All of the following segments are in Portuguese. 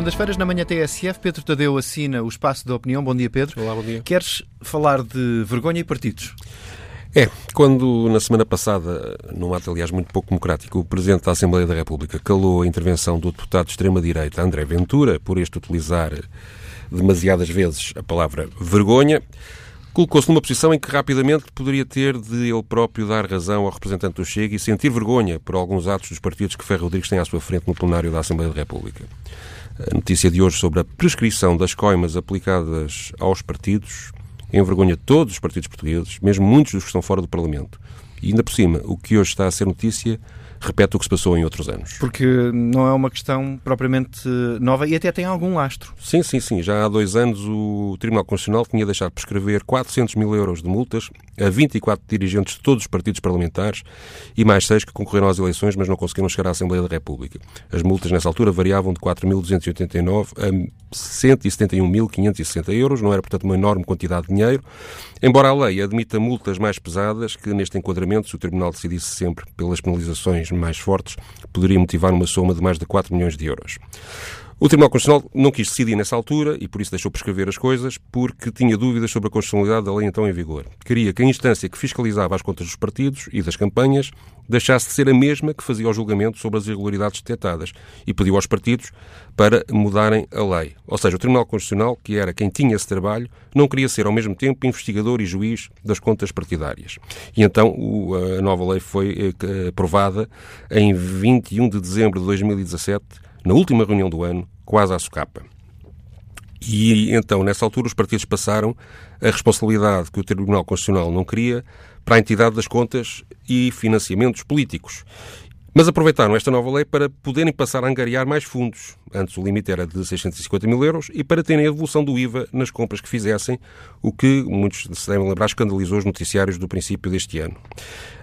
segundas-feiras, na manhã TSF, Pedro Tadeu assina o Espaço da Opinião. Bom dia, Pedro. Olá, bom dia. Queres falar de vergonha e partidos? É, quando na semana passada, num ato aliás muito pouco democrático, o Presidente da Assembleia da República calou a intervenção do deputado de extrema-direita André Ventura, por este utilizar demasiadas vezes a palavra vergonha, colocou-se numa posição em que rapidamente poderia ter de ele próprio dar razão ao representante do Chega e sentir vergonha por alguns atos dos partidos que Ferro Rodrigues tem à sua frente no plenário da Assembleia da República. A notícia de hoje sobre a prescrição das coimas aplicadas aos partidos envergonha todos os partidos portugueses, mesmo muitos dos que estão fora do Parlamento. E ainda por cima, o que hoje está a ser notícia repete o que se passou em outros anos. Porque não é uma questão propriamente nova e até tem algum lastro. Sim, sim, sim. Já há dois anos o Tribunal Constitucional tinha deixado prescrever 400 mil euros de multas a 24 dirigentes de todos os partidos parlamentares e mais seis que concorreram às eleições, mas não conseguiram chegar à Assembleia da República. As multas nessa altura variavam de 4.289 a 171.560 euros, não era, portanto, uma enorme quantidade de dinheiro, embora a lei admita multas mais pesadas que, neste enquadramento, se o Tribunal decidisse sempre pelas penalizações mais fortes, poderia motivar uma soma de mais de 4 milhões de euros. O Tribunal Constitucional não quis decidir nessa altura e por isso deixou prescrever as coisas, porque tinha dúvidas sobre a constitucionalidade da lei então em vigor. Queria que a instância que fiscalizava as contas dos partidos e das campanhas deixasse de ser a mesma que fazia o julgamento sobre as irregularidades detectadas e pediu aos partidos para mudarem a lei. Ou seja, o Tribunal Constitucional, que era quem tinha esse trabalho, não queria ser ao mesmo tempo investigador e juiz das contas partidárias. E então a nova lei foi eh, aprovada em 21 de dezembro de 2017 na última reunião do ano, quase à socapa. E então, nessa altura, os partidos passaram a responsabilidade que o Tribunal Constitucional não queria para a entidade das contas e financiamentos políticos. Mas aproveitaram esta nova lei para poderem passar a angariar mais fundos. Antes o limite era de 650 mil euros e para terem a devolução do IVA nas compras que fizessem, o que, muitos se devem lembrar, escandalizou os noticiários do princípio deste ano.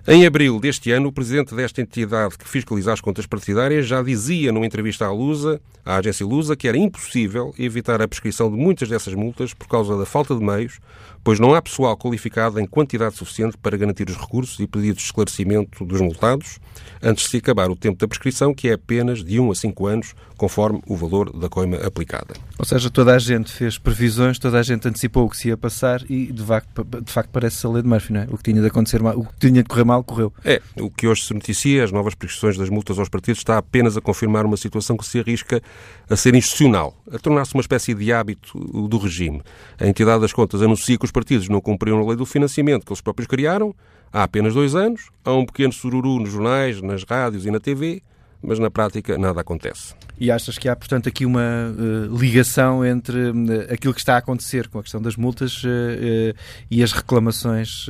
Em abril deste ano, o presidente desta entidade que fiscaliza as contas partidárias já dizia numa entrevista à Lusa, à agência Lusa, que era impossível evitar a prescrição de muitas dessas multas por causa da falta de meios, pois não há pessoal qualificado em quantidade suficiente para garantir os recursos e pedidos de esclarecimento dos multados antes de se acabar o tempo da prescrição, que é apenas de 1 a 5 anos, conforme o valor da coima aplicada. Ou seja, toda a gente fez previsões, toda a gente antecipou o que se ia passar e, de facto, de facto parece a lei de Murphy, não é? O que tinha de acontecer mal, o que tinha de correr mal, correu. É, o que hoje se noticia, as novas prescrições das multas aos partidos, está apenas a confirmar uma situação que se arrisca a ser institucional, a tornar-se uma espécie de hábito do regime. A entidade das contas anuncia que os partidos não cumpriram a lei do financiamento que eles próprios criaram há apenas dois anos, há um pequeno sururu nos jornais, nas rádios e na TV, mas na prática nada acontece. E achas que há, portanto, aqui uma uh, ligação entre uh, aquilo que está a acontecer com a questão das multas uh, e as reclamações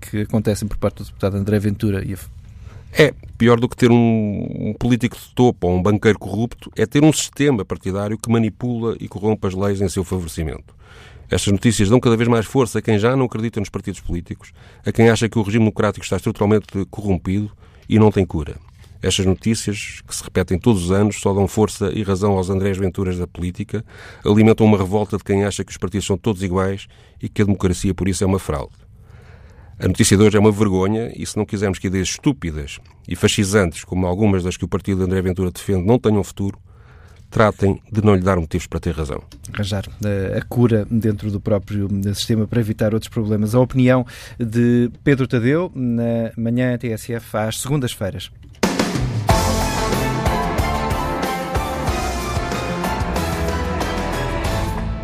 que acontecem por parte do deputado André Ventura? E a... É, pior do que ter um, um, político de topo ou um banqueiro corrupto, é ter um sistema partidário que manipula e corrompe as leis em seu favorecimento. Estas notícias dão cada vez mais força a quem já não acredita nos partidos políticos, a quem acha que o regime democrático está estruturalmente corrompido e não tem cura. Estas notícias, que se repetem todos os anos, só dão força e razão aos Andrés Venturas da política, alimentam uma revolta de quem acha que os partidos são todos iguais e que a democracia, por isso, é uma fraude. A notícia de hoje é uma vergonha e, se não quisermos que ideias estúpidas e fascisantes, como algumas das que o partido de André Ventura defende, não tenham futuro, tratem de não lhe dar motivos para ter razão. Arranjar a cura dentro do próprio sistema para evitar outros problemas. A opinião de Pedro Tadeu, na manhã TSF, às segundas-feiras.